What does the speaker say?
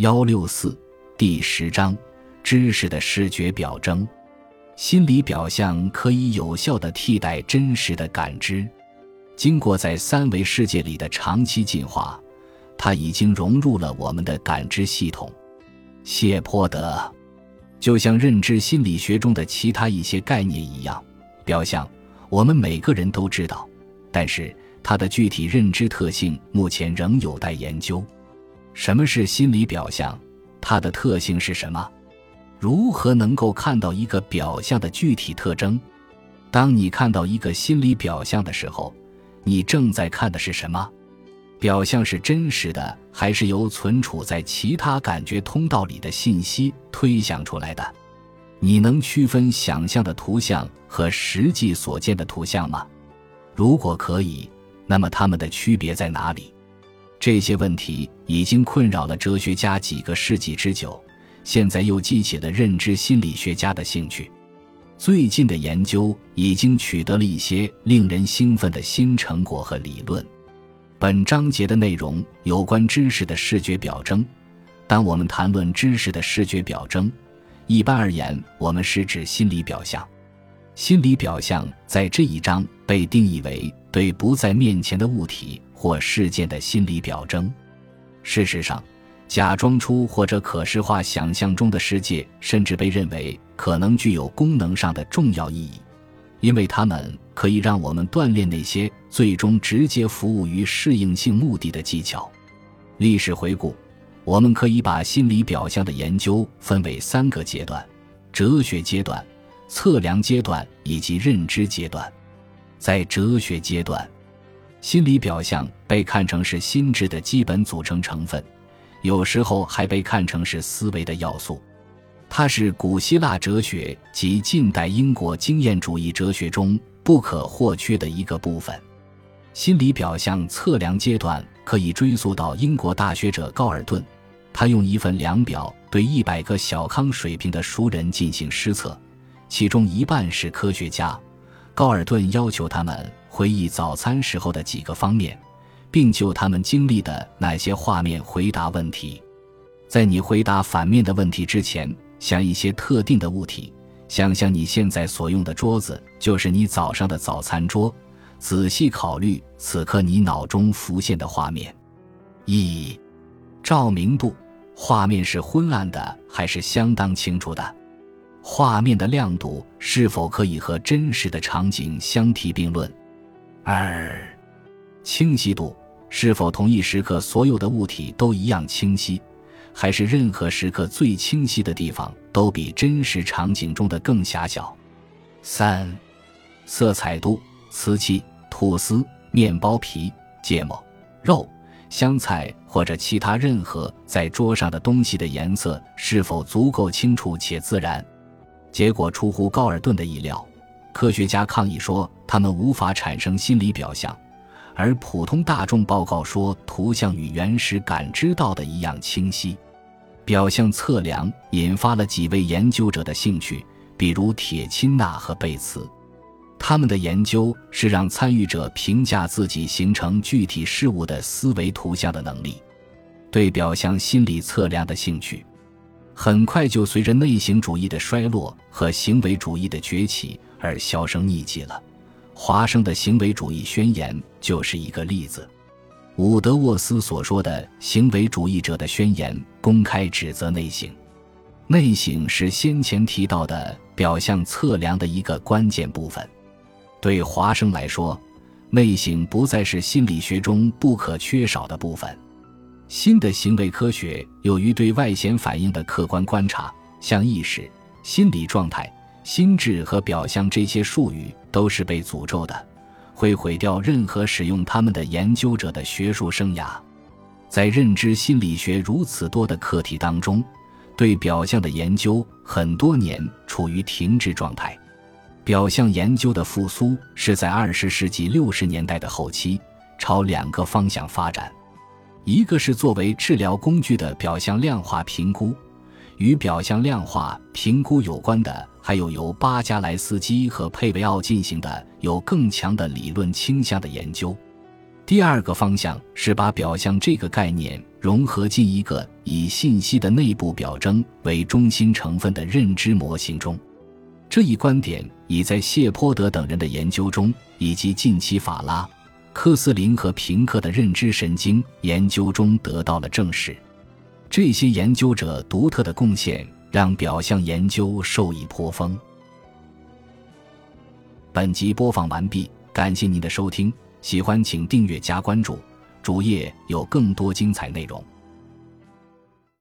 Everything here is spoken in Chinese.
幺六四第十章：知识的视觉表征。心理表象可以有效地替代真实的感知。经过在三维世界里的长期进化，它已经融入了我们的感知系统。谢泼德，就像认知心理学中的其他一些概念一样，表象我们每个人都知道，但是它的具体认知特性目前仍有待研究。什么是心理表象？它的特性是什么？如何能够看到一个表象的具体特征？当你看到一个心理表象的时候，你正在看的是什么？表象是真实的，还是由存储在其他感觉通道里的信息推想出来的？你能区分想象的图像和实际所见的图像吗？如果可以，那么它们的区别在哪里？这些问题已经困扰了哲学家几个世纪之久。现在又激起了认知心理学家的兴趣。最近的研究已经取得了一些令人兴奋的新成果和理论。本章节的内容有关知识的视觉表征。当我们谈论知识的视觉表征，一般而言，我们是指心理表象。心理表象在这一章被定义为对不在面前的物体或事件的心理表征。事实上，假装出或者可视化想象中的世界，甚至被认为可能具有功能上的重要意义，因为它们可以让我们锻炼那些最终直接服务于适应性目的的技巧。历史回顾，我们可以把心理表象的研究分为三个阶段：哲学阶段、测量阶段以及认知阶段。在哲学阶段，心理表象被看成是心智的基本组成成分。有时候还被看成是思维的要素，它是古希腊哲学及近代英国经验主义哲学中不可或缺的一个部分。心理表象测量阶段可以追溯到英国大学者高尔顿，他用一份量表对一百个小康水平的熟人进行施测，其中一半是科学家。高尔顿要求他们回忆早餐时候的几个方面。并就他们经历的那些画面回答问题。在你回答反面的问题之前，想一些特定的物体，想象你现在所用的桌子就是你早上的早餐桌。仔细考虑此刻你脑中浮现的画面。一、照明度，画面是昏暗的还是相当清楚的？画面的亮度是否可以和真实的场景相提并论？二、清晰度。是否同一时刻所有的物体都一样清晰，还是任何时刻最清晰的地方都比真实场景中的更狭小？三、色彩度，瓷器、吐司、面包皮、芥末、肉、香菜或者其他任何在桌上的东西的颜色是否足够清楚且自然？结果出乎高尔顿的意料，科学家抗议说他们无法产生心理表象。而普通大众报告说，图像与原始感知到的一样清晰。表象测量引发了几位研究者的兴趣，比如铁钦纳和贝茨。他们的研究是让参与者评价自己形成具体事物的思维图像的能力。对表象心理测量的兴趣，很快就随着内省主义的衰落和行为主义的崛起而销声匿迹了。华生的行为主义宣言就是一个例子。伍德沃斯所说的行为主义者的宣言公开指责内省。内省是先前提到的表象测量的一个关键部分。对华生来说，内省不再是心理学中不可缺少的部分。新的行为科学由于对外显反应的客观观察，像意识、心理状态。心智和表象这些术语都是被诅咒的，会毁掉任何使用它们的研究者的学术生涯。在认知心理学如此多的课题当中，对表象的研究很多年处于停滞状态。表象研究的复苏是在二十世纪六十年代的后期，朝两个方向发展：一个是作为治疗工具的表象量化评估。与表象量化评估有关的，还有由巴加莱斯基和佩维奥进行的有更强的理论倾向的研究。第二个方向是把表象这个概念融合进一个以信息的内部表征为中心成分的认知模型中。这一观点已在谢泼德等人的研究中，以及近期法拉、克斯林和平克的认知神经研究中得到了证实。这些研究者独特的贡献让表象研究受益颇丰。本集播放完毕，感谢您的收听，喜欢请订阅加关注，主页有更多精彩内容。